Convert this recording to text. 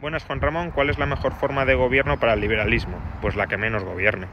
Buenas, Juan Ramón. ¿Cuál es la mejor forma de gobierno para el liberalismo? Pues la que menos gobierne.